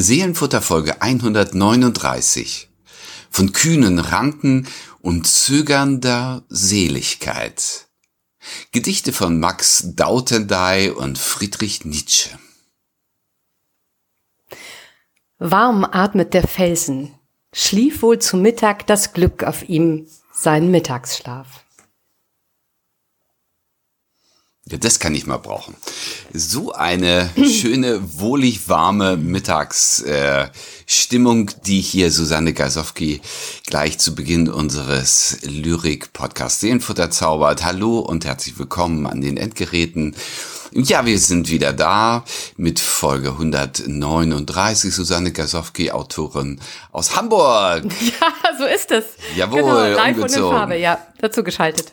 Seelenfutter Folge 139 von kühnen Ranken und zögernder Seligkeit. Gedichte von Max Dautendey und Friedrich Nietzsche. Warm atmet der Felsen, schlief wohl zu Mittag das Glück auf ihm seinen Mittagsschlaf. Ja, das kann ich mal brauchen. So eine schöne, wohlig warme Mittagsstimmung, äh, die hier Susanne Gasowski gleich zu Beginn unseres Lyrik-Podcasts Seelenfutter zaubert. Hallo und herzlich willkommen an den Endgeräten. Ja, wir sind wieder da mit Folge 139. Susanne Gasowski, Autorin aus Hamburg. Ja, so ist es. Jawohl, genau, live umgezogen. und in Farbe, ja, dazu geschaltet.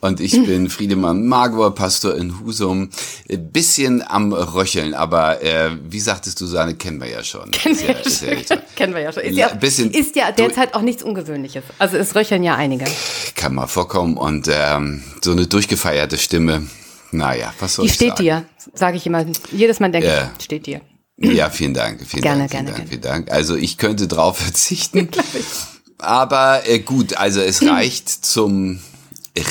Und ich bin Friedemann Magor, Pastor in Husum. Ein bisschen am Röcheln, aber äh, wie sagtest du, Susanne, kennen wir ja schon. Kennen wir, ja, schon. Kennen wir ja schon. Ist ja, bisschen ist ja derzeit auch nichts Ungewöhnliches. Also es röcheln ja einige. Kann mal vorkommen. Und ähm, so eine durchgefeierte Stimme, naja, was soll Die ich steht sagen? dir, sage ich immer. Jedes Mal denke Ja. ich, steht dir. Ja, vielen Dank. Vielen Gerne, Dank, vielen gerne, Dank, vielen Dank. Also ich könnte drauf verzichten. Aber äh, gut, also es reicht zum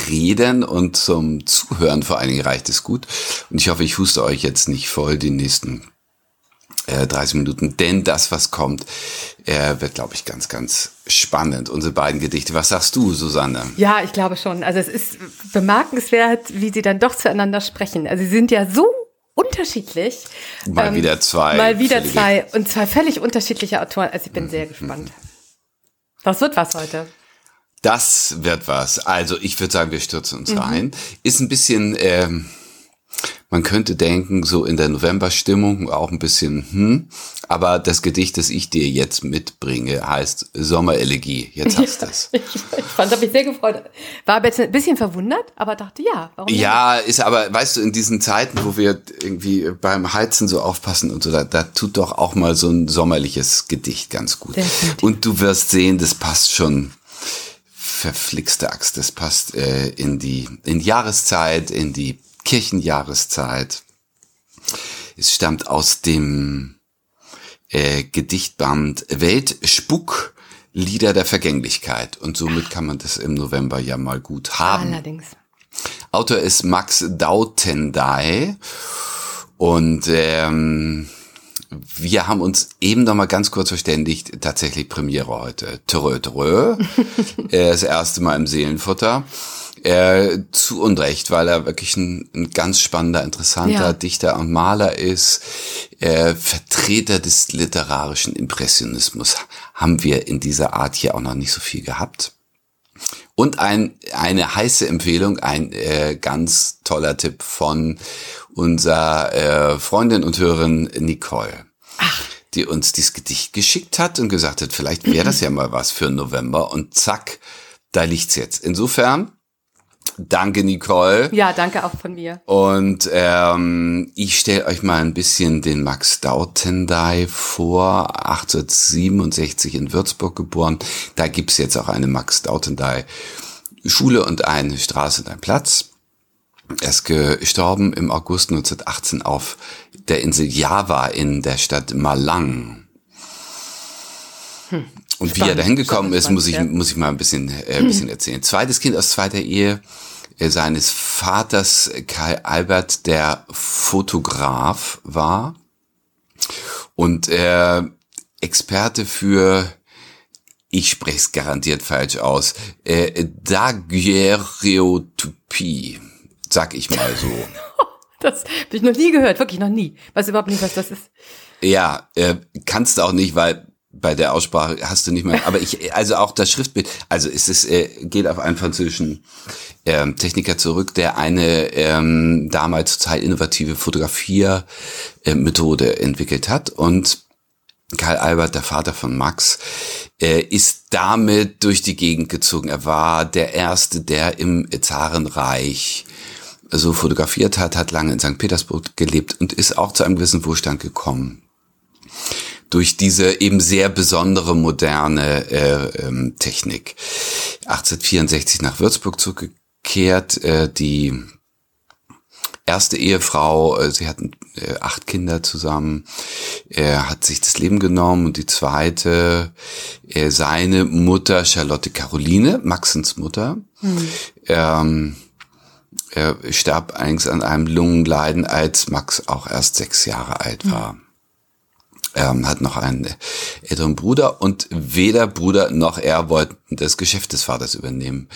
Reden und zum Zuhören vor allen Dingen reicht es gut. Und ich hoffe, ich huste euch jetzt nicht voll die nächsten äh, 30 Minuten, denn das, was kommt, äh, wird, glaube ich, ganz, ganz spannend. Unsere beiden Gedichte. Was sagst du, Susanne? Ja, ich glaube schon. Also es ist bemerkenswert, wie sie dann doch zueinander sprechen. Also sie sind ja so unterschiedlich. Mal wieder zwei Mal wieder völlige- zwei und zwei völlig unterschiedliche Autoren. Also ich bin sehr gespannt. Das wird was heute. Das wird was. Also ich würde sagen, wir stürzen Mhm. uns rein. Ist ein bisschen, ähm, man könnte denken, so in der Novemberstimmung auch ein bisschen, hm. Aber das Gedicht, das ich dir jetzt mitbringe, heißt Sommerelegie. Jetzt hast du es. Ich, ich fand, habe mich sehr gefreut. War aber jetzt ein bisschen verwundert, aber dachte, ja, warum nicht? Ja, ist aber, weißt du, in diesen Zeiten, wo wir irgendwie beim Heizen so aufpassen und so, da, da tut doch auch mal so ein sommerliches Gedicht ganz gut. Und du wirst sehen, das passt schon verflixte Axt. Das passt äh, in die in die Jahreszeit, in die Kirchenjahreszeit. Es stammt aus dem äh, Gedichtband Weltspuk Lieder der Vergänglichkeit und somit kann man das im November ja mal gut haben. Allerdings. Autor ist Max Dautendey und ähm, wir haben uns eben noch mal ganz kurz verständigt, tatsächlich Premiere heute. Trö, trö. Äh, das erste Mal im Seelenfutter. Äh, zu Unrecht, weil er wirklich ein, ein ganz spannender, interessanter Ja. Dichter und Maler ist. Äh, Vertreter des literarischen Impressionismus haben wir in dieser Art hier auch noch nicht so viel gehabt. Und ein, eine heiße Empfehlung, ein äh, ganz toller Tipp von unserer äh, Freundin und Hörerin Nicole, die uns dieses Gedicht geschickt hat und gesagt hat, vielleicht wäre das ja mal was für November. Und zack, da liegt's jetzt. Insofern, danke Nicole. Ja, danke auch von mir. Und ähm, ich stelle euch mal ein bisschen den Max Dautendey vor, 1867 in Würzburg geboren. Da gibt's jetzt auch eine Max Dautendey Schule und eine Straße und ein Platz. Er ist gestorben im August 1918 auf der Insel Java in der Stadt Malang. Und wie er Spannend, dahin gekommen ist, muss ich, ja. muss ich mal ein bisschen, äh, ein bisschen erzählen. Zweites Kind aus zweiter Ehe äh, seines Vaters Karl Albert, der Fotograf war und äh, Experte für, ich spreche es garantiert falsch aus, äh, Daguerreotypie, sag ich mal so. Das habe ich noch nie gehört, wirklich noch nie. Weiß überhaupt nicht, was das ist. Ja, äh, kannst du auch nicht, weil bei der Aussprache hast du nicht mehr. Aber ich, also auch das Schriftbild, also es ist, äh, geht auf einen französischen ähm, Techniker zurück, der eine ähm, damals total innovative Fotografiermethode entwickelt hat und Karl Albert, der Vater von Max, äh, ist damit durch die Gegend gezogen. Er war der Erste, der im Zarenreich so fotografiert hat, hat lange in St. Petersburg gelebt und ist auch zu einem gewissen Wohlstand gekommen. Durch diese eben sehr besondere moderne äh, ähm, Technik. 1864 nach Würzburg zurückgekehrt, äh, die erste Ehefrau, äh, sie hatten äh, acht Kinder zusammen. Er hat sich das Leben genommen und die zweite, äh, seine Mutter Charlotte Caroline, Maxens Mutter, hm. ähm, er starb eigentlich an einem Lungenleiden, als Max auch erst sechs Jahre alt war. Hm. Er hat noch einen älteren Bruder und weder Bruder noch er wollten das Geschäft des Vaters übernehmen.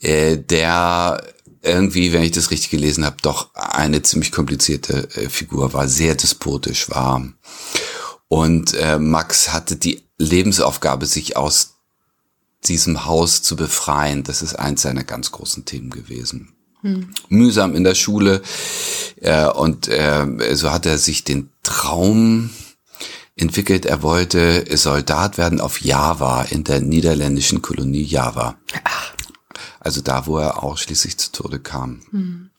Äh, der irgendwie, wenn ich das richtig gelesen habe, doch eine ziemlich komplizierte äh, Figur war, sehr despotisch war. Und äh, Max hatte die Lebensaufgabe, sich aus diesem Haus zu befreien. Das ist eins seiner ganz großen Themen gewesen. Hm. Mühsam in der Schule. Äh, und äh, so hat er sich den Traum entwickelt, er wollte Soldat werden auf Java, in der niederländischen Kolonie Java. Ach. Also da, wo er auch schließlich zu Tode kam. Mhm.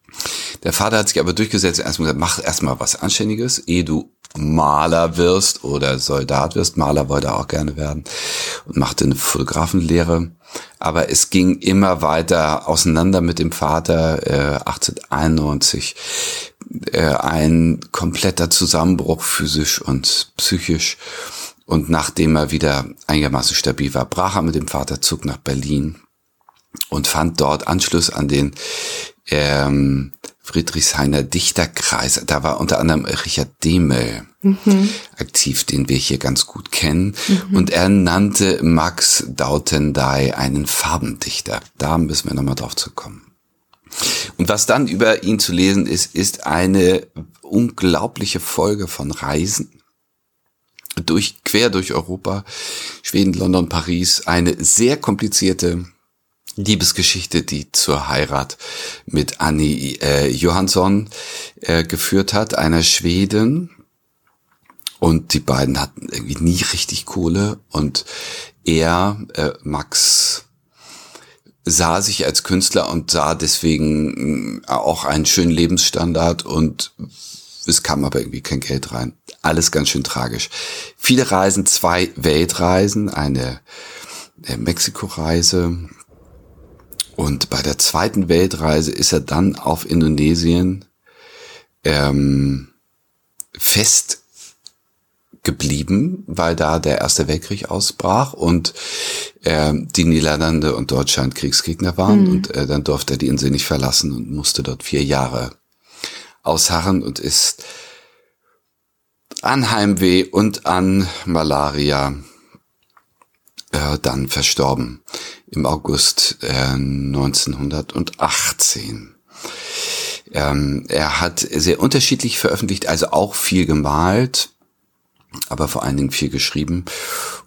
Der Vater hat sich aber durchgesetzt, erstmal gesagt, mach erstmal was Anständiges, ehe du Maler wirst oder Soldat wirst. Maler wollte er auch gerne werden und machte eine Fotografenlehre. Aber es ging immer weiter auseinander mit dem Vater. Äh, 1891 äh, ein kompletter Zusammenbruch physisch und psychisch. Und nachdem er wieder einigermaßen stabil war, brach er mit dem Vater, zog nach Berlin und fand dort Anschluss an den ähm, Friedrichshainer Dichterkreis. Da war unter anderem Richard Demel mhm. aktiv, den wir hier ganz gut kennen. Mhm. Und er nannte Max Dautendey einen Farbendichter. Da müssen wir nochmal drauf zu kommen. Und was dann über ihn zu lesen ist, ist eine unglaubliche Folge von Reisen durch quer durch Europa, Schweden, London, Paris, eine sehr komplizierte Liebesgeschichte, die zur Heirat mit Annie äh, Johansson äh, geführt hat, einer Schweden. Und die beiden hatten irgendwie nie richtig Kohle. Und er, äh, Max, sah sich als Künstler und sah deswegen äh, auch einen schönen Lebensstandard und es kam aber irgendwie kein Geld rein. Alles ganz schön tragisch. Viele Reisen, zwei Weltreisen, eine äh, Mexiko-Reise, und bei der zweiten Weltreise ist er dann auf Indonesien ähm, fest geblieben, weil da der Erste Weltkrieg ausbrach und äh, die Niederlande und Deutschland Kriegsgegner waren mhm. und äh, dann durfte er die Insel nicht verlassen und musste dort vier Jahre ausharren und ist an Heimweh und an Malaria äh, dann verstorben im August äh, 1918. Ähm, er hat sehr unterschiedlich veröffentlicht, also auch viel gemalt, aber vor allen Dingen viel geschrieben.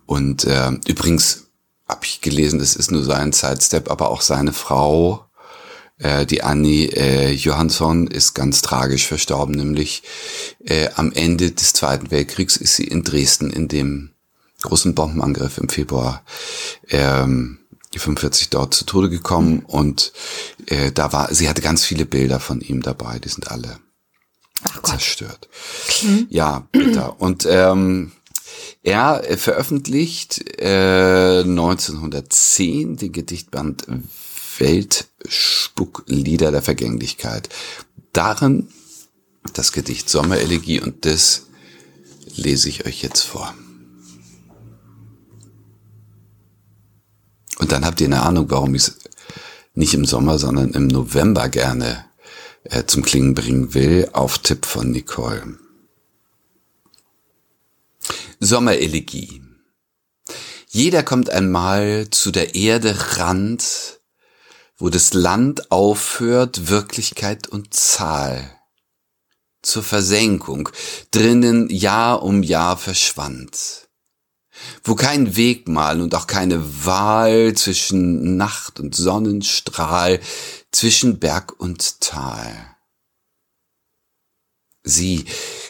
Und äh, übrigens habe ich gelesen, das ist nur sein Sidestep, aber auch seine Frau, äh, die Annie äh, Johansson, ist ganz tragisch verstorben, nämlich äh, am Ende des Zweiten Weltkriegs ist sie in Dresden in dem großen Bombenangriff im Februar ähm, 45 dort zu Tode gekommen mhm. und äh, da war, sie hatte ganz viele Bilder von ihm dabei, die sind alle zerstört. Mhm. Ja, bitter. Und ähm, er veröffentlicht äh, 1910 den Gedichtband Weltspucklieder der Vergänglichkeit. Darin das Gedicht Sommerelegie und das lese ich euch jetzt vor. Und dann habt ihr eine Ahnung, warum ich es nicht im Sommer, sondern im November gerne äh, zum Klingen bringen will, auf Tipp von Nicole. Sommerelegie. Jeder kommt einmal zu der Erde Rand, wo das Land aufhört, Wirklichkeit und Zahl. Zur Versenkung, drinnen Jahr um Jahr verschwand wo kein Wegmal und auch keine Wahl zwischen Nacht und Sonnenstrahl, zwischen Berg und Tal. Sieh,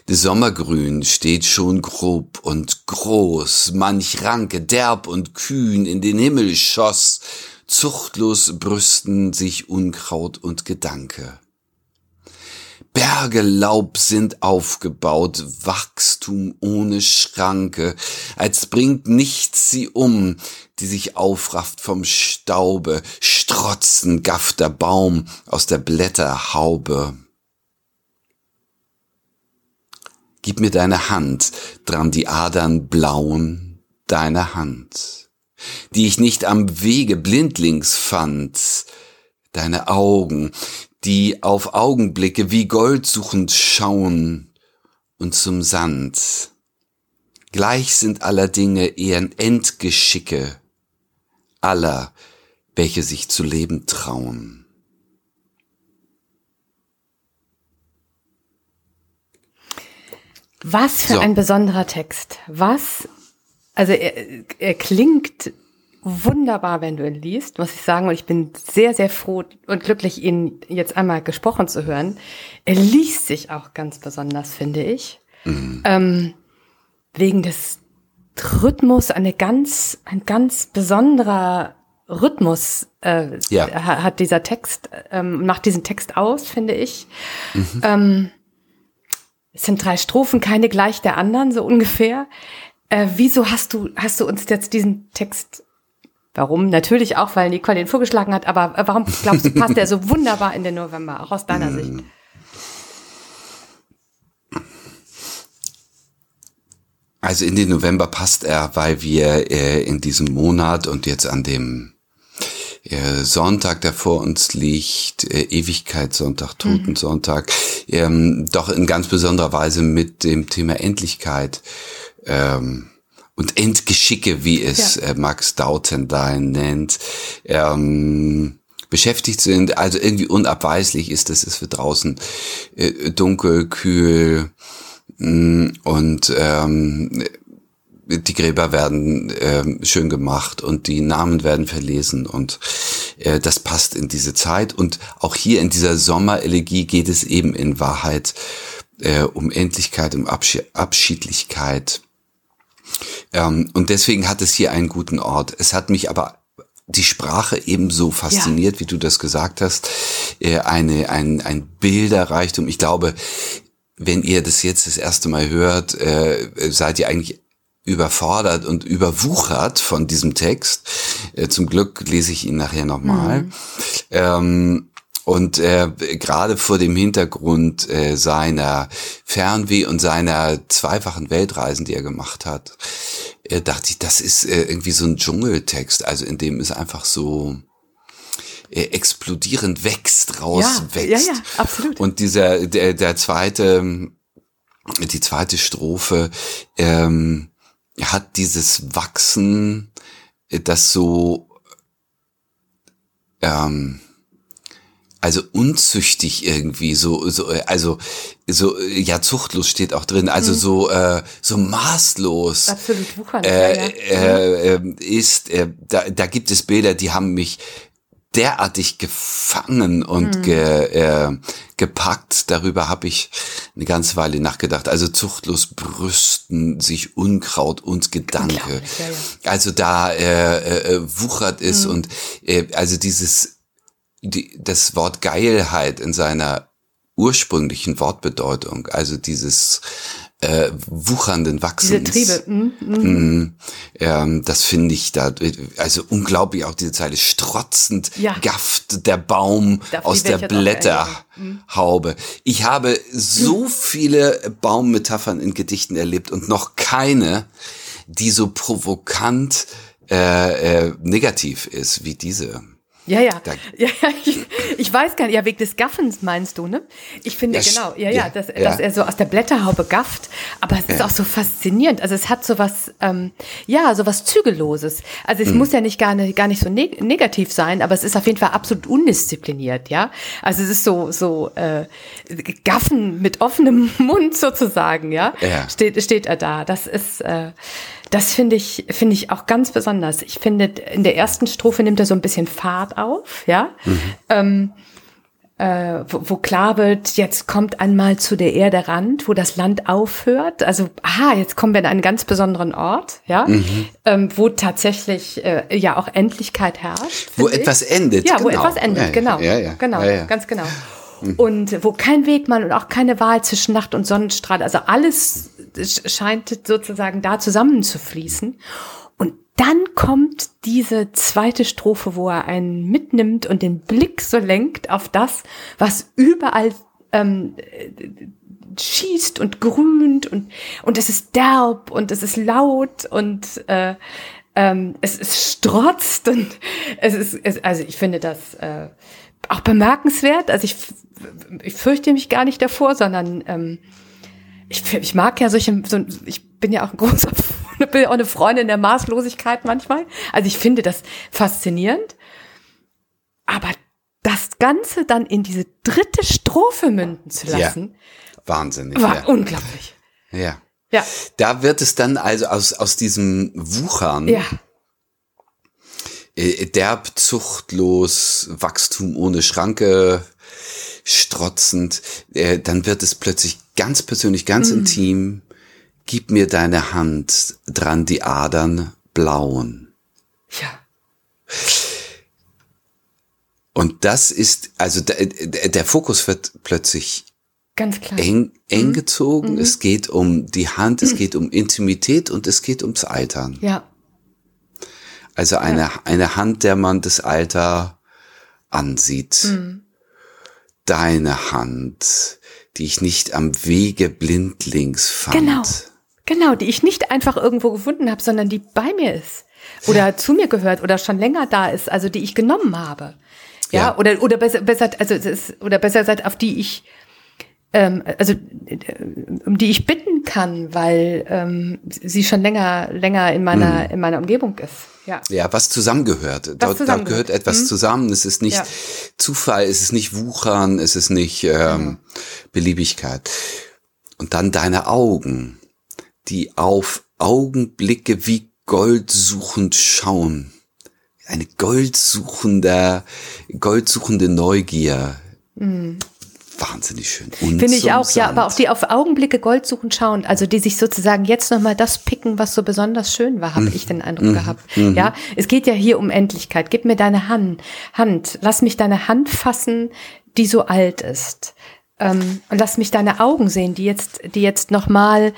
das Sommergrün steht schon grob und groß, manch Ranke derb und kühn in den Himmel schoss, zuchtlos brüsten sich Unkraut und Gedanke. Berge Laub sind aufgebaut, Wachstum ohne Schranke, als bringt nichts sie um, die sich aufrafft vom Staube, strotzen gafft der Baum aus der Blätterhaube. Gib mir deine Hand, dran die Adern blauen, deine Hand, die ich nicht am Wege blindlings fand, deine Augen, die auf Augenblicke wie Gold suchend schauen und zum Sand. Gleich sind aller Dinge eher Endgeschicke aller, welche sich zu leben trauen. Was für so. ein besonderer Text. Was, also er, er klingt wunderbar, wenn du ihn liest, muss ich sagen. Und ich bin sehr, sehr froh und glücklich, ihn jetzt einmal gesprochen zu hören. Er liest sich auch ganz besonders, finde ich. Mhm. Ähm, wegen des Rhythmus, eine ganz, ein ganz besonderer Rhythmus äh, ja. hat dieser Text, ähm, macht diesen Text aus, finde ich. Mhm. Ähm, es sind drei Strophen, keine gleich der anderen, so ungefähr. Äh, wieso hast du, hast du uns jetzt diesen Text Warum? Natürlich auch, weil Nicole den vorgeschlagen hat, aber äh, warum glaubst du, passt der so wunderbar in den November, auch aus deiner Sicht? Also in den November passt er, weil wir äh, in diesem Monat und jetzt an dem äh, Sonntag, der vor uns liegt, äh, Ewigkeitssonntag, Totensonntag, ähm, doch in ganz besonderer Weise mit dem Thema Endlichkeit ähm, und Endgeschicke, wie es ja. äh, Max Dautendein nennt, ähm, beschäftigt sind. Also irgendwie unabweislich ist, dass es für draußen äh, dunkel, kühl mh, mm, und ähm, die Gräber werden äh, schön gemacht und die Namen werden verlesen und äh, das passt in diese Zeit. Und auch hier in dieser Sommerelegie geht es eben in Wahrheit äh, um Endlichkeit, um Abschied Abschiedlichkeit. Ähm, und deswegen hat es hier einen guten Ort. Es hat mich aber die Sprache ebenso fasziniert, ja. wie du das gesagt hast. Äh, eine, ein, ein Bilderreichtum. Ich glaube, wenn ihr das jetzt das erste Mal hört, äh, seid ihr eigentlich überfordert und überwuchert von diesem Text. Äh, zum Glück lese ich ihn nachher nochmal. Mhm. Ähm, und äh, gerade vor dem Hintergrund äh, seiner Fernweh und seiner zweifachen Weltreisen, die er gemacht hat, äh, dachte ich, das ist äh, irgendwie so ein Dschungeltext, also in dem es einfach so äh, explodierend wächst, rauswächst. Ja, ja, ja, absolut. Und dieser, der, der zweite, die zweite Strophe, ähm, hat dieses Wachsen, äh, das so, ähm, also unzüchtig irgendwie so so äh, also so ja zuchtlos steht auch drin also mhm. so äh, so maßlos absolut äh. Äh, äh, ist äh, da da gibt es Bilder die haben mich derartig gefangen und mhm. ge, äh, gepackt. Darüber habe ich eine ganze Weile nachgedacht. Also zuchtlos brüsten sich Unkraut und Gedanke. Ja, ja. Also da äh, äh, wuchert es mhm. und äh, also dieses die, das Wort Geilheit in seiner ursprünglichen Wortbedeutung, also dieses äh, wuchernden Wachsens. Diese Triebe. Mm, mm. Mm, ähm, das finde ich da, also unglaublich auch diese Zeile, strotzend ja. gafft der Baum Darf aus der Blätterhaube. Ich habe so viele Baummetaphern in Gedichten erlebt und noch keine, die so provokant äh, äh, negativ ist wie diese. Ja, ja. Da, ja, ja ich, ich, weiß gar nicht, ja, wegen des Gaffens meinst du, ne? Ich finde, ja, genau, ja, ja, dass, ja. dass er so aus der Blätterhaube gafft, aber es ist auch so faszinierend. Also es hat so was, ähm, ja, so was Zügelloses. Also es mhm. muss ja nicht gar, nicht gar nicht so neg negativ sein, aber es ist auf jeden Fall absolut undiszipliniert, ja? Also es ist so, so äh, Gaffen mit offenem Mund sozusagen, ja? ja. Steht, steht er da. Das ist, äh, das finde ich, finde ich auch ganz besonders. Ich finde, in der ersten Strophe nimmt er so ein bisschen Fahrt auf, ja. Mhm. Ähm, äh, wo, wo klar wird, jetzt kommt einmal zu der Erde Rand, wo das Land aufhört. Also, aha, jetzt kommen wir an einen ganz besonderen Ort, ja, mhm. ähm, wo tatsächlich äh, ja auch Endlichkeit herrscht. Wo etwas endet. Ja, genau. wo etwas endet, genau. Ja, ja. Genau, ja, ganz genau. Mhm. Und wo kein Wegmann und auch keine Wahl zwischen Nacht und Sonnenstrahl, also alles scheint sozusagen da zusammenzufließen. Und dann kommt diese zweite Strophe, wo er einen mitnimmt und den Blick so lenkt auf das, was überall ähm, schießt und grünt und, und es ist derb und es ist laut und äh, ähm, es, es strotzt und es ist, es, also ich finde das äh, auch bemerkenswert. Also ich, ich fürchte mich gar nicht davor, sondern ähm, ich, ich mag ja solche, so, ich bin ja auch ein großer, bin auch eine Freundin der Maßlosigkeit manchmal. Also ich finde das faszinierend. Aber das Ganze dann in diese dritte Strophe münden zu lassen, ja, wahnsinnig, war ja. unglaublich. Ja. Ja. Da wird es dann also aus, aus diesem Wuchern, Ja. äh, derb, zuchtlos, Wachstum ohne Schranke, strotzend, äh, dann wird es plötzlich ganz persönlich, ganz Mhm. intim, gib mir deine Hand, dran die Adern blauen. Ja. Und das ist, also der, der Fokus wird plötzlich Ganz klar. eng, eng Mhm. gezogen. Es geht um die Hand, es geht um Intimität und es geht ums Altern. Ja. Also eine, eine Hand, der man das Alter ansieht. Mhm. Deine Hand, die ich nicht am Wege blindlings fand. Genau. Genau, die ich nicht einfach irgendwo gefunden habe, sondern die bei mir ist. Oder zu mir gehört oder schon länger da ist, also die ich genommen habe. Ja, Ja. oder, oder besser, besser, also es ist, oder besser gesagt, auf die ich, ähm, also äh, um die ich bitten kann, weil ähm, sie schon länger, länger in meiner, in meiner Umgebung ist. Ja. Ja, was zusammengehört. Dort zusammengehört. gehört etwas Mhm. zusammen. Es ist nicht Ja. Zufall, es ist nicht Wuchern, es ist nicht ähm, Beliebigkeit. Und dann deine Augen, die auf Augenblicke wie Gold suchend schauen. Eine goldsuchende, goldsuchende Neugier. Wahnsinnig schön. Und Finde ich auch, ja, Sand. aber auch die auf Augenblicke Gold suchen schauen, also die sich sozusagen jetzt nochmal das picken, was so besonders schön war, habe ich den Eindruck gehabt. Ja, es geht ja hier um Endlichkeit. Gib mir deine Hand, Hand, lass mich deine Hand fassen, die so alt ist. Ähm, und lass mich deine Augen sehen, die jetzt, die jetzt nochmal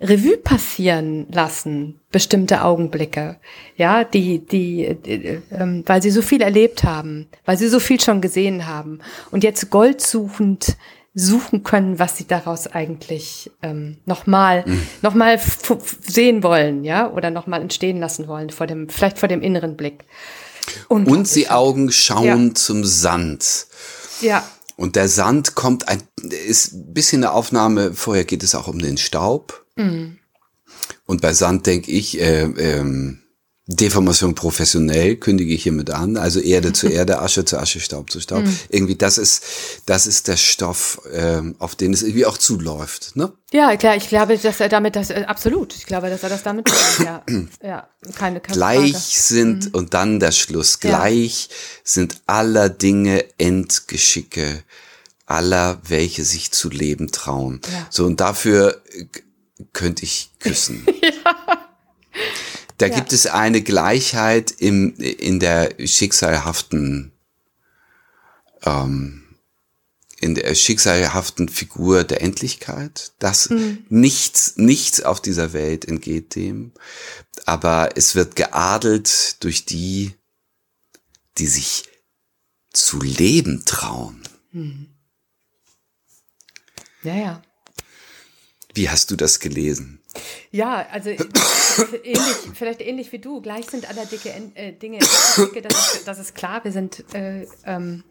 Revue passieren lassen, bestimmte Augenblicke, ja, die, die, die ähm, weil sie so viel erlebt haben, weil sie so viel schon gesehen haben und jetzt goldsuchend suchen können, was sie daraus eigentlich ähm, nochmal noch mal f- f- sehen wollen, ja, oder nochmal entstehen lassen wollen vor dem, vielleicht vor dem inneren Blick. Und die Unglaublich. Augen schauen Ja. zum Sand. ja, Und der Sand kommt ein, ist ein bisschen eine Aufnahme, vorher geht es auch um den Staub. Und bei Sand denke ich, äh, ähm, Deformation professionell kündige ich hiermit an. Also Erde zu Erde, Asche zu Asche, Staub zu Staub. Irgendwie, das ist, das ist der Stoff, ähm, auf den es irgendwie auch zuläuft. Ne? ja, klar, ich glaube, dass er damit das, äh, absolut, ich glaube, dass er das damit ja, ja, keine, keine Gleich Frage. sind, und dann der Schluss, Ja. gleich sind aller Dinge Endgeschicke, aller, welche sich zu leben trauen. Ja. So, und dafür äh, könnte ich küssen. Da Ja. gibt es eine Gleichheit im, in der schicksalhaften, ähm, in der schicksalhaften Figur der Endlichkeit, dass Mhm. nichts, nichts auf dieser Welt entgeht dem, aber es wird geadelt durch die, die sich zu leben trauen. Ja, ja. Wie hast du das gelesen? Ja, also ähnlich, vielleicht ähnlich wie du. Gleich sind aller dicke äh, Dinge dicke, das ist, das ist klar. Wir sind, äh, ähm,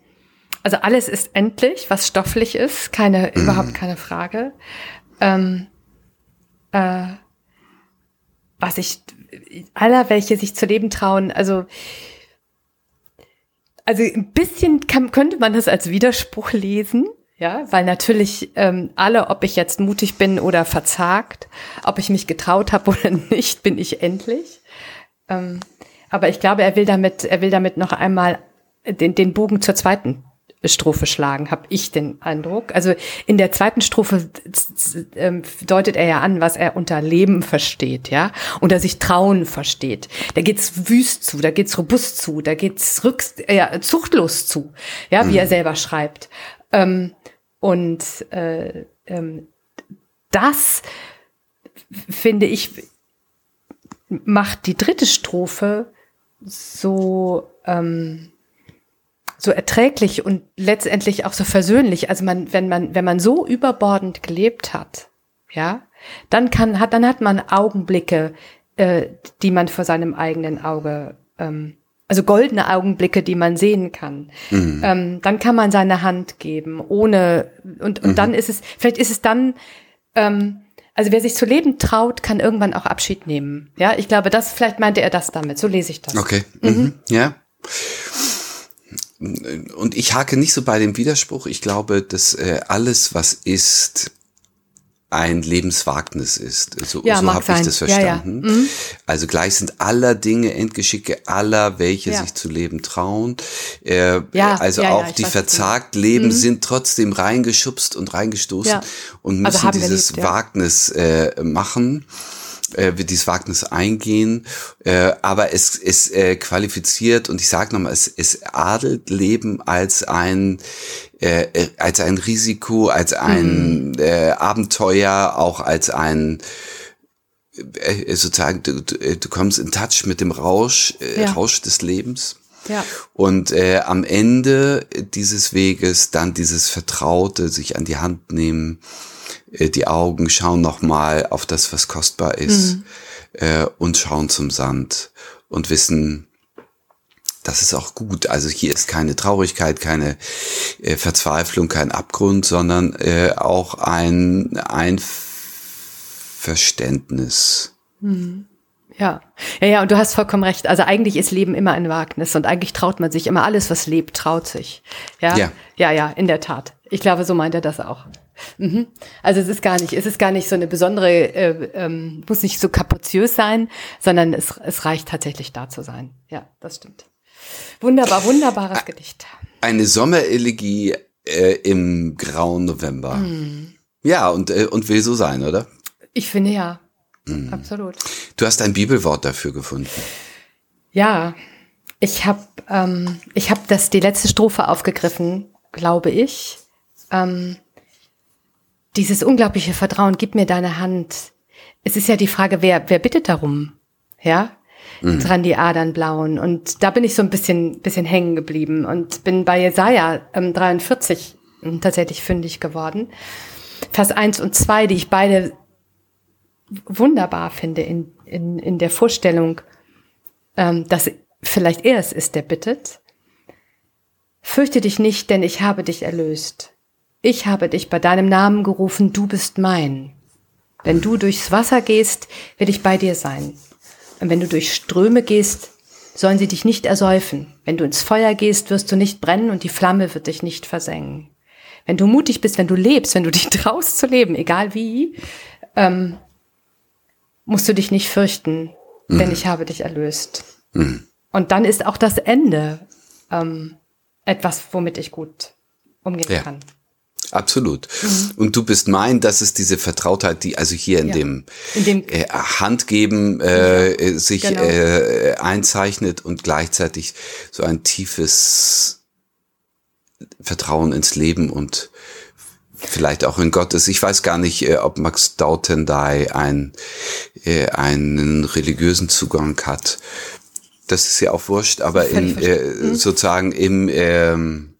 also alles ist endlich, was stofflich ist, keine, überhaupt keine Frage. Ähm, äh, was ich, aller, welche sich zu leben trauen, also also ein bisschen kann, könnte man das als Widerspruch lesen, ja, weil natürlich ähm, alle, ob ich jetzt mutig bin oder verzagt, ob ich mich getraut habe oder nicht, bin ich endlich. Ähm, aber ich glaube, er will damit, er will damit noch einmal den, den Bogen zur zweiten Strophe schlagen, habe ich den Eindruck. Also in der zweiten Strophe ähm, deutet er ja an, was er unter Leben versteht, ja, unter sich trauen versteht. Da geht's wüst zu, da geht's robust zu, da geht's rücks ja, zuchtlos zu, ja, wie er selber schreibt. Ähm, und äh, ähm, das finde ich macht die dritte Strophe so ähm, so erträglich und letztendlich auch so versöhnlich. Also man, wenn man, wenn man so überbordend gelebt hat, ja, dann kann, hat, dann hat man Augenblicke, äh, die man vor seinem eigenen Auge, ähm, also goldene Augenblicke, die man sehen kann. Mhm. Ähm, dann kann man seine Hand geben, ohne, und, und mhm. dann ist es, vielleicht ist es dann, ähm, also wer sich zu leben traut, kann irgendwann auch Abschied nehmen. Ja, ich glaube, das, vielleicht meinte er das damit. So lese ich das. Okay. Mhm. mhm. Ja. Und ich hake nicht so bei dem Widerspruch. Ich glaube, dass äh, alles, was ist, ein Lebenswagnis ist. So, ja, so habe ich das verstanden. Ja, ja. Mhm. Also gleich sind aller Dinge Endgeschicke aller, welche sich zu leben trauen. Äh, also auch die verzagt leben, mhm. sind trotzdem reingeschubst und reingestoßen und also müssen also dieses geliebt, Wagnis äh, machen äh, wird dieses Wagnis eingehen, äh, aber es, es äh, qualifiziert und ich sage nochmal, es, es adelt Leben als ein äh, äh, als ein Risiko, als ein mhm. äh, Abenteuer, auch als ein äh, sozusagen du, du, äh, du kommst in Touch mit dem Rausch, äh, ja. Rausch des Lebens. Ja. Und äh, am Ende dieses Weges dann dieses Vertraute, sich an die Hand nehmen, äh, die Augen schauen nochmal auf das, was kostbar ist mhm. äh, und schauen zum Sand und wissen, das ist auch gut. Also hier ist keine Traurigkeit, keine äh, Verzweiflung, kein Abgrund, sondern äh, auch ein, ein Verständnis. Mhm. Ja, ja, ja, und du hast vollkommen recht. Also eigentlich ist Leben immer ein Wagnis und eigentlich traut man sich immer alles, was lebt, traut sich. Ja, ja, ja, ja in der Tat. Ich glaube, so meint er das auch. Mhm. Also es ist gar nicht, es ist gar nicht so eine besondere, äh, ähm, muss nicht so kapuziös sein, sondern es, es reicht tatsächlich da zu sein. Ja, das stimmt. Wunderbar, wunderbares Gedicht. Eine Sommerelegie äh, im grauen November. Mhm. Ja, und, äh, und will so sein, oder? Ich finde ja. Mhm. Absolut. Du hast ein Bibelwort dafür gefunden. Ja, ich habe ähm, ich hab das die letzte Strophe aufgegriffen, glaube ich. Ähm, dieses unglaubliche Vertrauen, gib mir deine Hand. Es ist ja die Frage, wer, wer bittet darum? Ja? Mhm. Dran die Adern blauen. Und da bin ich so ein bisschen, bisschen hängen geblieben und bin bei Jesaja ähm, 43 tatsächlich fündig geworden. Vers 1 und 2, die ich beide wunderbar finde in, in, in der Vorstellung, ähm, dass vielleicht er es ist, der bittet. Fürchte dich nicht, denn ich habe dich erlöst. Ich habe dich bei deinem Namen gerufen, du bist mein. Wenn du durchs Wasser gehst, werde ich bei dir sein. Wenn du durch Ströme gehst, sollen sie dich nicht ersäufen. Wenn du ins Feuer gehst, wirst du nicht brennen und die Flamme wird dich nicht versengen. Wenn du mutig bist, wenn du lebst, wenn du dich traust zu leben, egal wie, ähm, musst du dich nicht fürchten, mhm. denn ich habe dich erlöst. Mhm. Und dann ist auch das Ende ähm, etwas, womit ich gut umgehen ja. kann. Absolut. Mhm. Und du bist mein, das ist diese Vertrautheit, die also hier in ja. dem, in dem äh, Handgeben äh, äh, sich genau. äh, einzeichnet und gleichzeitig so ein tiefes Vertrauen ins Leben und vielleicht auch in Gottes. Ich weiß gar nicht, äh, ob Max Dautendai ein, äh, einen religiösen Zugang hat. Das ist ja auch wurscht, aber in, äh, mhm. sozusagen im ähm,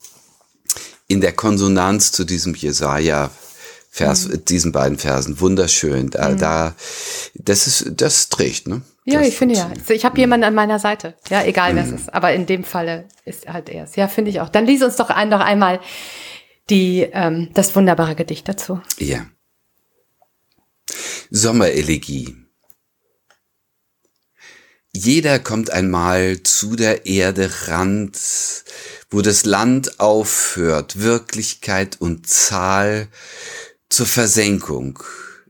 in der Konsonanz zu diesem Jesaja Vers, mhm. diesen beiden Versen. Wunderschön. Da, mhm. da, das ist, das trägt, ne? Ja, das ich finde ja. Ich habe jemanden an meiner Seite. Ja, egal wer es mhm. ist. Aber in dem Falle ist halt er es. Ja, finde ich auch. Dann lies uns doch ein, noch einmal die, ähm, das wunderbare Gedicht dazu. Ja. Sommerelegie. Jeder kommt einmal zu der Erde Rand, wo das Land aufhört, Wirklichkeit und Zahl zur Versenkung,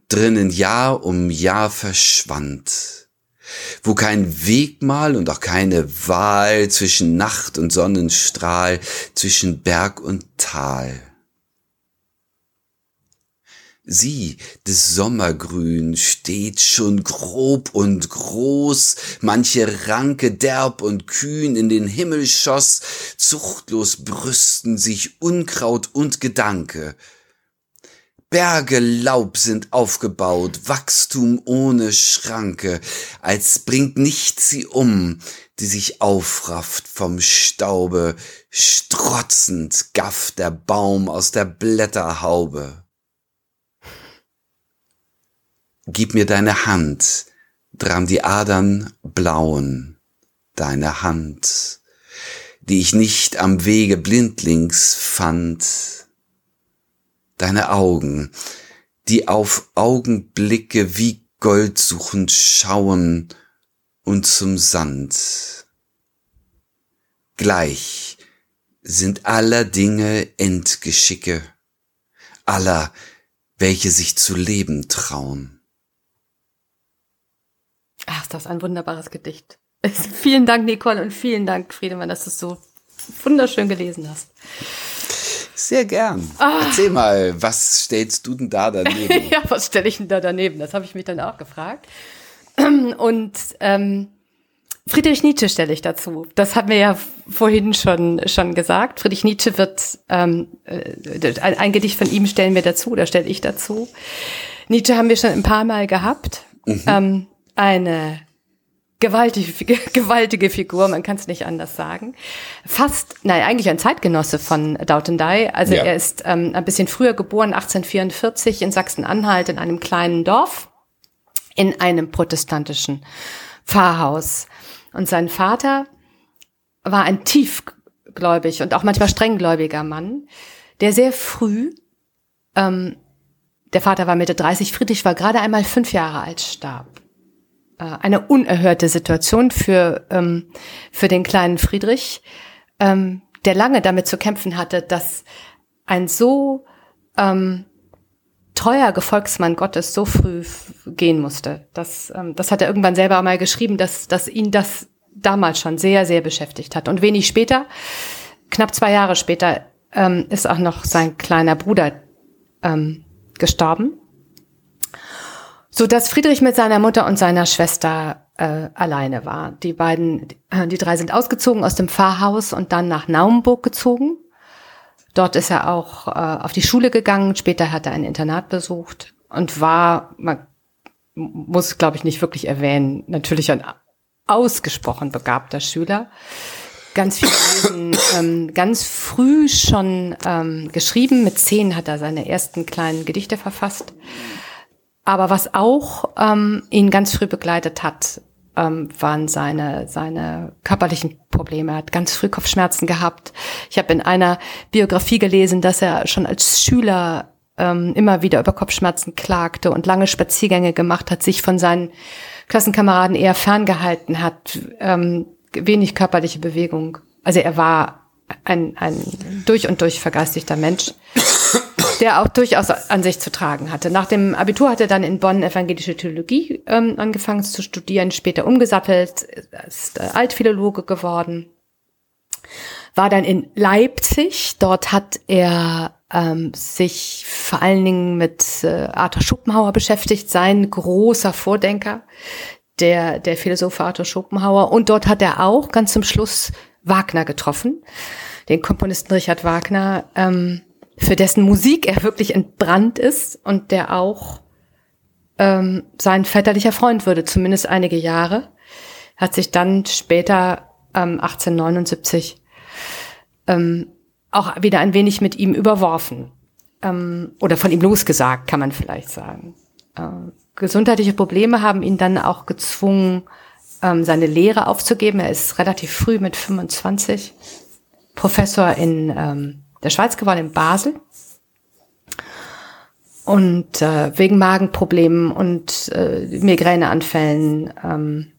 drinnen Jahr um Jahr verschwand, wo kein Wegmal und auch keine Wahl zwischen Nacht und Sonnenstrahl, zwischen Berg und Tal. Sieh, des Sommergrün steht schon grob und groß, manche Ranke derb und kühn in den Himmel schoss, zuchtlos brüsten sich Unkraut und Gedanke. Berge Laub sind aufgebaut, Wachstum ohne Schranke, als bringt nichts sie um, die sich aufrafft vom Staube, strotzend gafft der Baum aus der Blätterhaube. Gib mir deine Hand, dran die Adern blauen, deine Hand, die ich nicht am Wege blindlings fand, deine Augen, die auf Augenblicke wie Gold suchend schauen und zum Sand. Gleich sind aller Dinge Endgeschicke, aller, welche sich zu leben trauen. Ach, ist das ein wunderbares Gedicht. vielen Dank, Nicole, und vielen Dank, Friedemann, dass du es so wunderschön gelesen hast. Sehr gern. Ah. Erzähl mal, was stellst du denn da daneben? ja, was stelle ich denn da daneben? Das habe ich mich dann auch gefragt. Und ähm, Friedrich Nietzsche stelle ich dazu. Das hat mir ja vorhin schon schon gesagt. Friedrich Nietzsche wird ähm, äh, ein, ein Gedicht von ihm stellen wir dazu oder stelle ich dazu. Nietzsche haben wir schon ein paar Mal gehabt. Mhm. Ähm, eine gewaltige, gewaltige Figur, man kann es nicht anders sagen. Fast, nein, eigentlich ein Zeitgenosse von Dye. Also ja. er ist ähm, ein bisschen früher geboren, 1844 in Sachsen-Anhalt in einem kleinen Dorf, in einem protestantischen Pfarrhaus. Und sein Vater war ein tiefgläubig und auch manchmal strenggläubiger Mann, der sehr früh, ähm, der Vater war Mitte 30, Friedrich war gerade einmal fünf Jahre alt, starb. Äh, eine unerhörte Situation für, ähm, für den kleinen Friedrich, ähm, der lange damit zu kämpfen hatte, dass ein so ähm, treuer Gefolgsmann Gottes so früh gehen musste. Das, ähm, das hat er irgendwann selber mal geschrieben, dass, dass ihn das damals schon sehr, sehr beschäftigt hat. Und wenig später, knapp zwei Jahre später, ähm, ist auch noch sein kleiner Bruder ähm, gestorben so dass Friedrich mit seiner Mutter und seiner Schwester äh, alleine war. Die beiden, die drei sind ausgezogen aus dem Pfarrhaus und dann nach Naumburg gezogen. Dort ist er auch äh, auf die Schule gegangen. Später hat er ein Internat besucht und war, man muss, glaube ich, nicht wirklich erwähnen, natürlich ein ausgesprochen begabter Schüler. Ganz viel gelesen, ähm, ganz früh schon ähm, geschrieben. Mit zehn hat er seine ersten kleinen Gedichte verfasst. Aber was auch ähm, ihn ganz früh begleitet hat, ähm, waren seine, seine körperlichen Probleme. Er hat ganz früh Kopfschmerzen gehabt. Ich habe in einer Biografie gelesen, dass er schon als Schüler ähm, immer wieder über Kopfschmerzen klagte und lange Spaziergänge gemacht hat, sich von seinen Klassenkameraden eher ferngehalten hat, ähm, wenig körperliche Bewegung. Also er war ein, ein durch und durch vergeistigter Mensch der auch durchaus an sich zu tragen hatte. Nach dem Abitur hat er dann in Bonn evangelische Theologie ähm, angefangen zu studieren, später umgesattelt, ist äh, Altphilologe geworden, war dann in Leipzig. Dort hat er ähm, sich vor allen Dingen mit äh, Arthur Schopenhauer beschäftigt, sein großer Vordenker, der, der Philosoph Arthur Schopenhauer. Und dort hat er auch ganz zum Schluss Wagner getroffen, den Komponisten Richard Wagner. Ähm, für dessen Musik er wirklich entbrannt ist und der auch ähm, sein väterlicher Freund würde, zumindest einige Jahre, hat sich dann später ähm, 1879 ähm, auch wieder ein wenig mit ihm überworfen ähm, oder von ihm losgesagt, kann man vielleicht sagen. Äh, gesundheitliche Probleme haben ihn dann auch gezwungen, ähm, seine Lehre aufzugeben. Er ist relativ früh mit 25 Professor in ähm, der Schweiz geworden, in Basel. Und äh, wegen Magenproblemen und äh, Migräneanfällen ähm,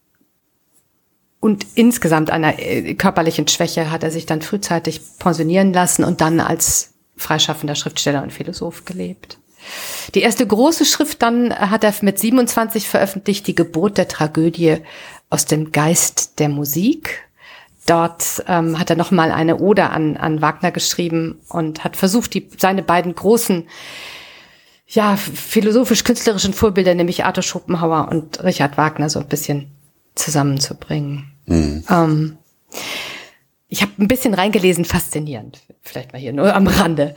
und insgesamt einer äh, körperlichen Schwäche hat er sich dann frühzeitig pensionieren lassen und dann als freischaffender Schriftsteller und Philosoph gelebt. Die erste große Schrift dann hat er mit 27 veröffentlicht, die Geburt der Tragödie aus dem Geist der Musik. Dort ähm, hat er nochmal eine Ode an, an Wagner geschrieben und hat versucht, die, seine beiden großen ja, philosophisch-künstlerischen Vorbilder, nämlich Arthur Schopenhauer und Richard Wagner, so ein bisschen zusammenzubringen. Mhm. Ähm, ich habe ein bisschen reingelesen, faszinierend, vielleicht mal hier nur am Rande.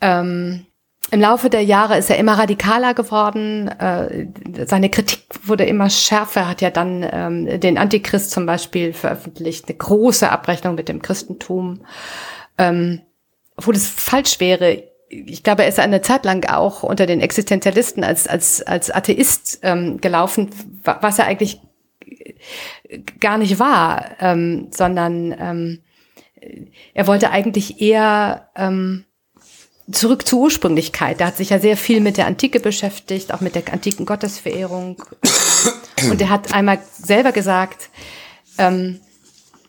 Ähm, im Laufe der Jahre ist er immer radikaler geworden. Äh, seine Kritik wurde immer schärfer. Er hat ja dann ähm, den Antichrist zum Beispiel veröffentlicht, eine große Abrechnung mit dem Christentum. Ähm, obwohl es falsch wäre, ich glaube, er ist eine Zeit lang auch unter den Existenzialisten als, als, als Atheist ähm, gelaufen, was er eigentlich gar nicht war, ähm, sondern ähm, er wollte eigentlich eher ähm, zurück zur Ursprünglichkeit. Er hat sich ja sehr viel mit der Antike beschäftigt, auch mit der antiken Gottesverehrung. Und er hat einmal selber gesagt, ähm,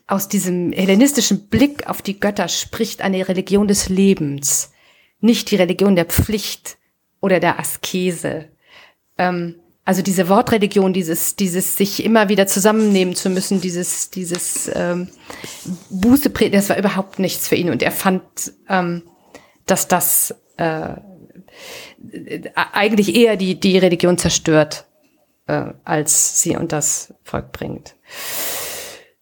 aus diesem hellenistischen Blick auf die Götter spricht eine Religion des Lebens, nicht die Religion der Pflicht oder der Askese. Ähm, also diese Wortreligion, dieses, dieses sich immer wieder zusammennehmen zu müssen, dieses, dieses ähm, Buße, das war überhaupt nichts für ihn. Und er fand, ähm, dass das äh, eigentlich eher die, die Religion zerstört, äh, als sie und das Volk bringt.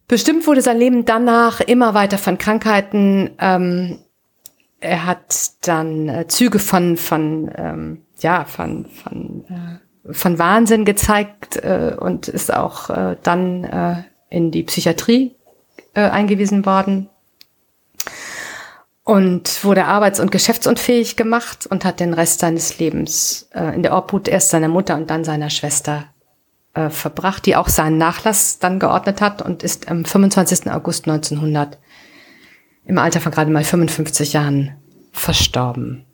Bestimmt wurde sein Leben danach immer weiter von Krankheiten. Ähm, er hat dann äh, Züge von, von ähm, ja, von, von, äh, von Wahnsinn gezeigt äh, und ist auch äh, dann äh, in die Psychiatrie äh, eingewiesen worden und wurde arbeits- und geschäftsunfähig gemacht und hat den Rest seines Lebens äh, in der Obhut erst seiner Mutter und dann seiner Schwester äh, verbracht, die auch seinen Nachlass dann geordnet hat und ist am 25. August 1900 im Alter von gerade mal 55 Jahren verstorben.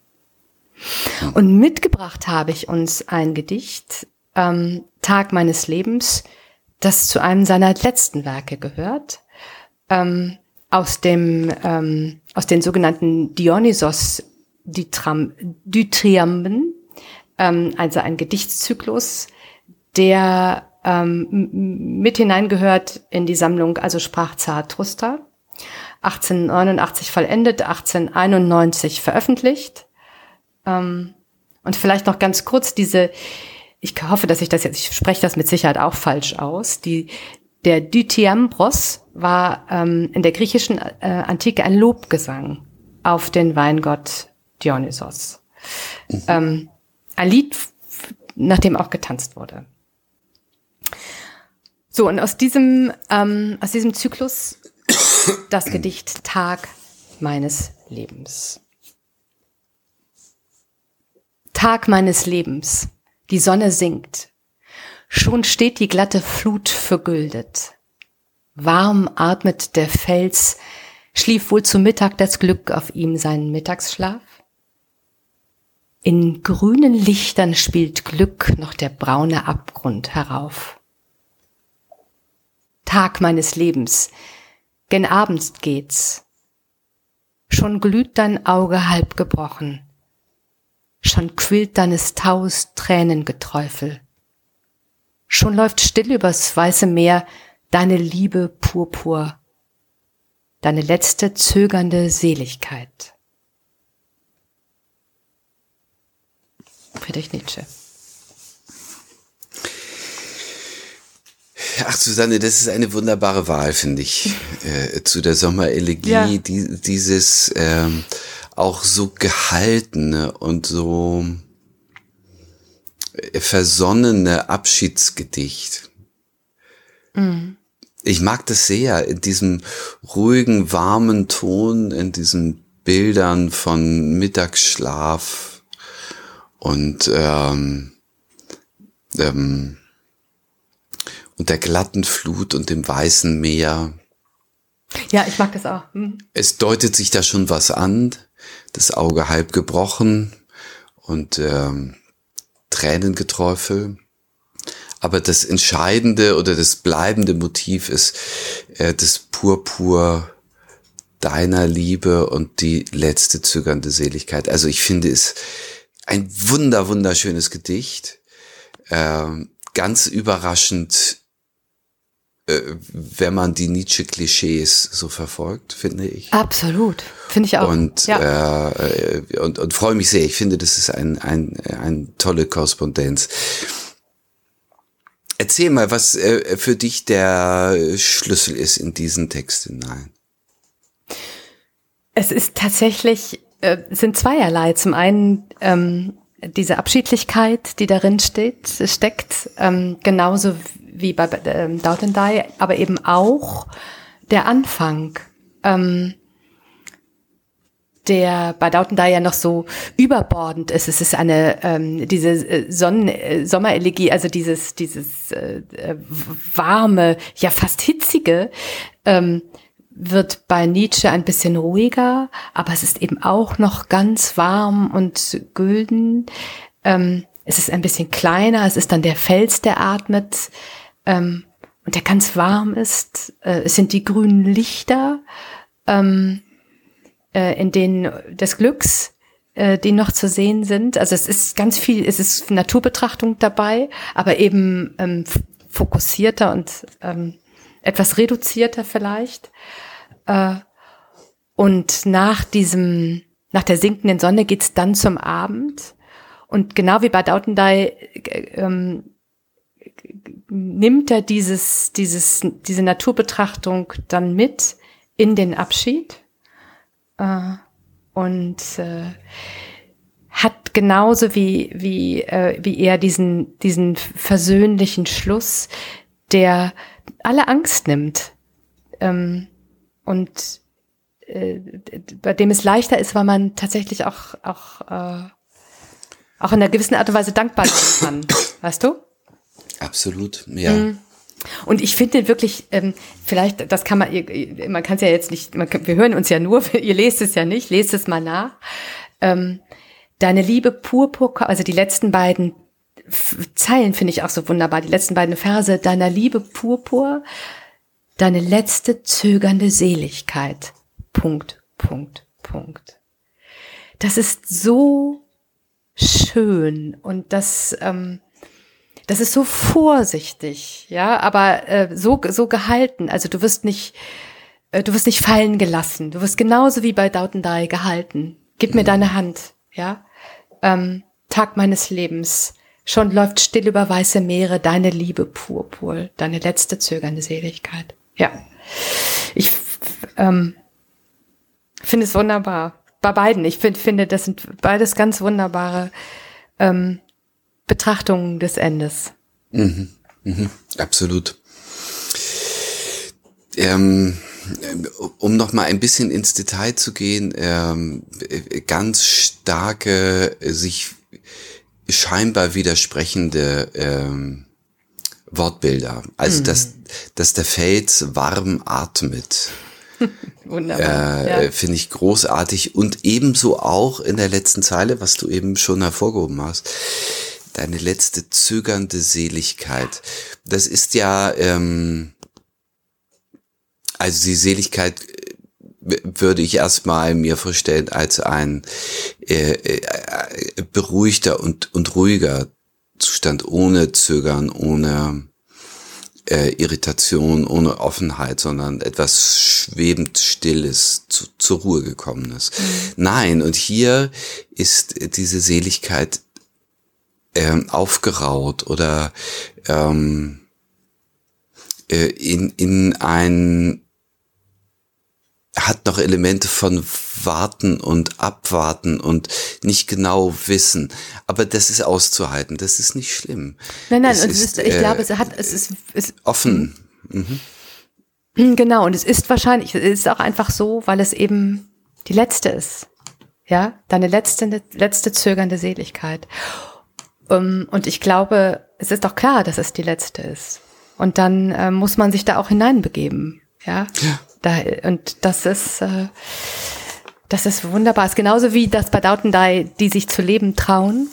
Und mitgebracht habe ich uns ein Gedicht, ähm, Tag meines Lebens, das zu einem seiner letzten Werke gehört. Ähm, aus dem ähm, aus den sogenannten Dionysos Dytriamben, ähm, also ein Gedichtszyklus, der ähm, mit hineingehört in die Sammlung, also sprach Zarathustra, 1889 vollendet, 1891 veröffentlicht. Ähm, und vielleicht noch ganz kurz diese, ich hoffe, dass ich das jetzt, ich spreche das mit Sicherheit auch falsch aus, die der Dytiambros war ähm, in der griechischen äh, Antike ein Lobgesang auf den Weingott Dionysos. Mhm. Ähm, ein Lied, nach dem auch getanzt wurde. So, und aus diesem, ähm, aus diesem Zyklus das Gedicht Tag meines Lebens. Tag meines Lebens. Die Sonne sinkt. Schon steht die glatte Flut vergüldet. Warm atmet der Fels, schlief wohl zu Mittag das Glück auf ihm seinen Mittagsschlaf? In grünen Lichtern spielt Glück noch der braune Abgrund herauf. Tag meines Lebens, gen Abend geht's. Schon glüht dein Auge halb gebrochen, schon quillt deines Taus Tränengeträufel. Schon läuft still übers weiße Meer deine Liebe purpur, deine letzte zögernde Seligkeit. Friedrich Nietzsche. Ach, Susanne, das ist eine wunderbare Wahl, finde ich, äh, zu der Sommerelegie. Ja. Die, dieses ähm, auch so gehaltene und so versonnene Abschiedsgedicht. Mhm. Ich mag das sehr, in diesem ruhigen, warmen Ton, in diesen Bildern von Mittagsschlaf und ähm, ähm, und der glatten Flut und dem weißen Meer. Ja, ich mag das auch. Hm. Es deutet sich da schon was an, das Auge halb gebrochen und ähm, Tränengeträufel. Aber das entscheidende oder das bleibende Motiv ist äh, das Purpur deiner Liebe und die letzte zögernde Seligkeit. Also ich finde es ein wunder, wunderschönes Gedicht. Ähm, ganz überraschend wenn man die Nietzsche-Klischees so verfolgt, finde ich. Absolut, finde ich auch. Und, ja. äh, und, und freue mich sehr. Ich finde, das ist ein, ein, ein tolle Korrespondenz. Erzähl mal, was äh, für dich der Schlüssel ist in diesen Text hinein. Es ist tatsächlich äh, sind zweierlei. Zum einen ähm, diese Abschiedlichkeit, die darin steht, steckt, ähm, genauso wie bei ähm, Die, aber eben auch der Anfang. Ähm, der bei Dauten da ja noch so überbordend ist. Es ist eine ähm, diese äh, Sonnen äh, Sommerelegie, also dieses dieses äh, äh, warme, ja fast hitzige ähm, wird bei Nietzsche ein bisschen ruhiger, aber es ist eben auch noch ganz warm und gülden. Ähm, es ist ein bisschen kleiner, es ist dann der Fels, der atmet ähm, und der ganz warm ist. Äh, es sind die grünen Lichter. Ähm, äh, in denen des Glücks, äh, die noch zu sehen sind. Also es ist ganz viel, es ist Naturbetrachtung dabei, aber eben ähm, fokussierter und ähm, etwas reduzierter vielleicht. Äh, und nach diesem, nach der sinkenden Sonne geht's dann zum Abend. Und genau wie bei Dautendai äh, ähm, nimmt er dieses, dieses, diese Naturbetrachtung dann mit in den Abschied äh, und hat genauso wie wie wie er diesen diesen versöhnlichen Schluss, der alle Angst nimmt ähm, und äh, bei dem es leichter ist, weil man tatsächlich auch auch äh, auch in einer gewissen Art und Weise dankbar sein kann, weißt du? Absolut, ja. Mhm. Und ich finde wirklich, ähm, vielleicht, das kann man, man kann es ja jetzt nicht, man, wir hören uns ja nur, ihr lest es ja nicht, lest es mal nach. Ähm, deine Liebe purpur, also die letzten beiden Zeilen finde ich auch so wunderbar, die letzten beiden Verse, deiner Liebe purpur, deine letzte zögernde Seligkeit. Punkt, Punkt, Punkt. Das ist so schön und das, ähm, das ist so vorsichtig, ja, aber äh, so so gehalten. Also du wirst nicht, äh, du wirst nicht fallen gelassen. Du wirst genauso wie bei Dautendai gehalten. Gib mir deine Hand, ja. Ähm, Tag meines Lebens. Schon läuft still über weiße Meere deine Liebe purpur, deine letzte zögernde Seligkeit. Ja, ich ähm, finde es wunderbar. Bei beiden. Ich find, finde, das sind beides ganz wunderbare ähm, Betrachtungen des Endes. Mhm. Mhm. Absolut. Ähm, um noch mal ein bisschen ins Detail zu gehen, ähm, ganz starke, sich scheinbar widersprechende ähm, Wortbilder. Also mhm. dass, dass der Fels warm atmet. Wunderbar. Äh, ja. Finde ich großartig und ebenso auch in der letzten Zeile, was du eben schon hervorgehoben hast deine letzte zögernde Seligkeit. Das ist ja, ähm, also die Seligkeit äh, würde ich erstmal mir vorstellen als ein äh, äh, beruhigter und, und ruhiger Zustand ohne Zögern, ohne äh, Irritation, ohne Offenheit, sondern etwas schwebend Stilles, zu, zur Ruhe gekommenes. Nein, und hier ist diese Seligkeit ähm, aufgeraut oder ähm, äh, in, in ein hat noch Elemente von warten und abwarten und nicht genau wissen. Aber das ist auszuhalten. Das ist nicht schlimm. Nein, nein, es und ist, ich äh, glaube, es hat, es ist, es, offen. Mhm. mhm. Genau. Und es ist wahrscheinlich, es ist auch einfach so, weil es eben die letzte ist. Ja, deine letzte, letzte zögernde Seligkeit. Ähm, und ich glaube, es ist doch klar, dass es die letzte ist. Und dann äh, muss man sich da auch hineinbegeben. Ja. ja. Da, und das ist, äh, das ist wunderbar. Es ist genauso wie das bei Dautendai, die sich zu leben trauen.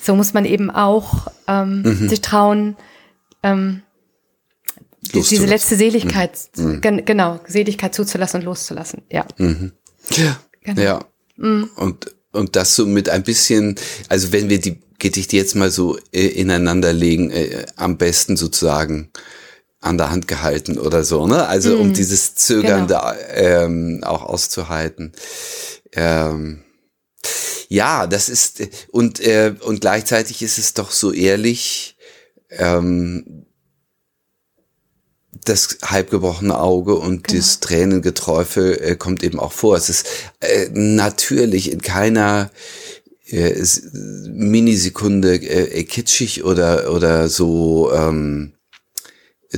So muss man eben auch ähm, mhm. sich trauen, ähm, diese letzte Seligkeit, mhm. gen genau, Seligkeit zuzulassen und loszulassen. Ja. Mhm. Ja. Genau. Ja. Mhm. Und, und das so mit ein bisschen, also wenn wir die Gedichte jetzt mal so äh, ineinander legen, äh, am besten sozusagen an der Hand gehalten oder so, ne? Also mm, um mhm. dieses Zögernde genau. ähm, auch auszuhalten. Ähm, ja, das ist und äh, und gleichzeitig ist es doch so ehrlich, ähm, das halbgebrochene Auge und genau. das Tränengeträufel äh, kommt eben auch vor. Es ist äh, natürlich in keiner äh, Minisekunde äh, kitschig oder oder so ähm,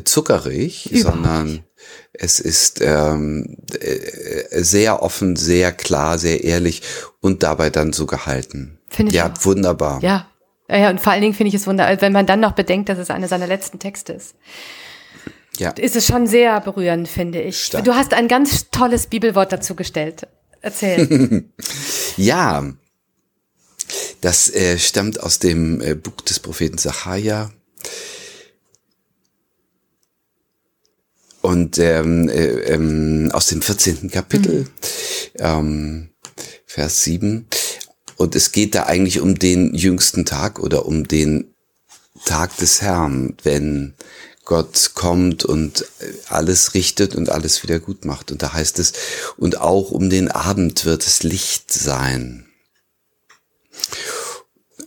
zuckerig, Überhaupt. sondern es ist ähm, äh, sehr offen, sehr klar, sehr ehrlich und dabei dann so gehalten. Finde ich ja, wunderbar. Ja. Ja, und vor allen Dingen finde ich es wunderbar, wenn man dann noch bedenkt, dass es einer seiner letzten Texte ist. Ja. Ist es schon sehr berührend, finde ich. Stark. Du hast ein ganz tolles Bibelwort dazu gestellt. Erzähl. ja. Das äh, stammt aus dem äh, Buch des Propheten Sacharja. Und ähm, äh, ähm, aus dem 14. Kapitel, mhm. ähm, Vers 7. Und es geht da eigentlich um den jüngsten Tag oder um den Tag des Herrn, wenn Gott kommt und alles richtet und alles wieder gut macht. Und da heißt es, und auch um den Abend wird es Licht sein.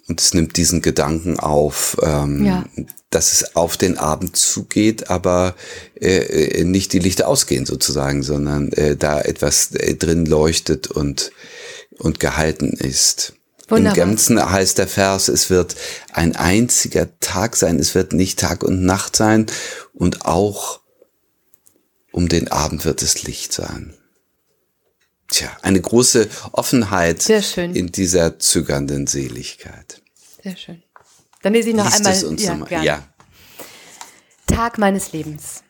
Und es nimmt diesen Gedanken auf, ähm, ja. dass es auf den Abend zugeht, aber äh, äh, nicht die Lichter ausgehen sozusagen, sondern äh, da etwas äh, drin leuchtet und, und gehalten ist. Wunderbar. Im Ganzen heißt der Vers, es wird ein einziger Tag sein, es wird nicht Tag und Nacht sein und auch um den Abend wird es Licht sein. Tja, eine große Offenheit in dieser zögernden Seligkeit. Sehr schön. Dann lese ich noch Liest einmal. uns ja, mal. ja. Tag meines Lebens.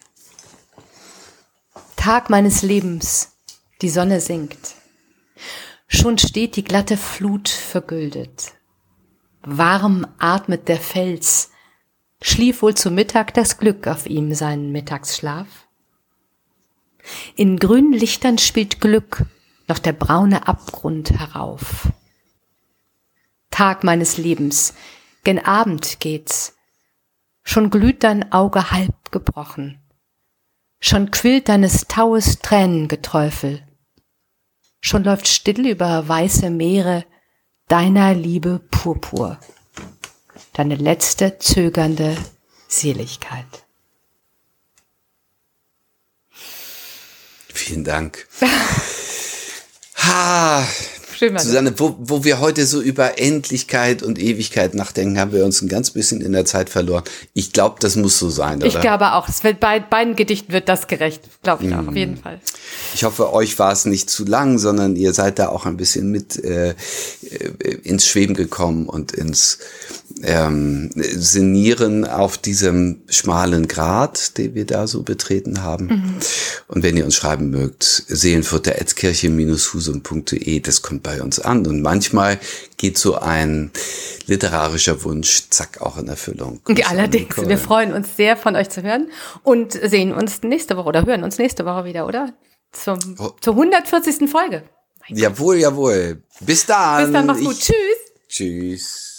Tag meines Lebens. Die Sonne sinkt. Schon steht die glatte Flut vergüldet. Warm atmet der Fels. Schlief wohl zu Mittag das Glück auf ihm seinen Mittagsschlaf? In grünen Lichtern spielt Glück noch der braune Abgrund herauf. Tag meines Lebens, gen Abend geht's. Schon glüht dein Auge halb gebrochen. Schon quillt deines Taues Tränengeträufel. Schon läuft still über weiße Meere deiner Liebe Purpur. Deine letzte zögernde Seligkeit. Vielen Dank. Ha, Schön, Susanne, wo, wo wir heute so über Endlichkeit und Ewigkeit nachdenken, haben wir uns ein ganz bisschen in der Zeit verloren. Ich glaube, das muss so sein, oder? Ich glaube auch. Es wird bei beiden Gedichten wird das gerecht, glaube ich auch, auf jeden Fall. Ich hoffe, euch war es nicht zu lang, sondern ihr seid da auch ein bisschen mit äh, äh ins Schweben gekommen und ins ähm, Senieren auf diesem schmalen Grat, den wir da so betreten haben. Mhm. Und wenn ihr uns schreiben mögt, seelenfutter.kirche-husum.de, das kommt bei uns an. Und manchmal geht so ein literarischer Wunsch, zack, auch in Erfüllung. Und allerdings, wir freuen uns sehr, von euch zu hören und sehen uns nächste Woche oder hören uns nächste Woche wieder, oder? Zum, oh. Zur 140. Folge. Jawohl, jawohl. Bis dann. Bis dann, mach's gut. Ich, Tschüss. Tschüss.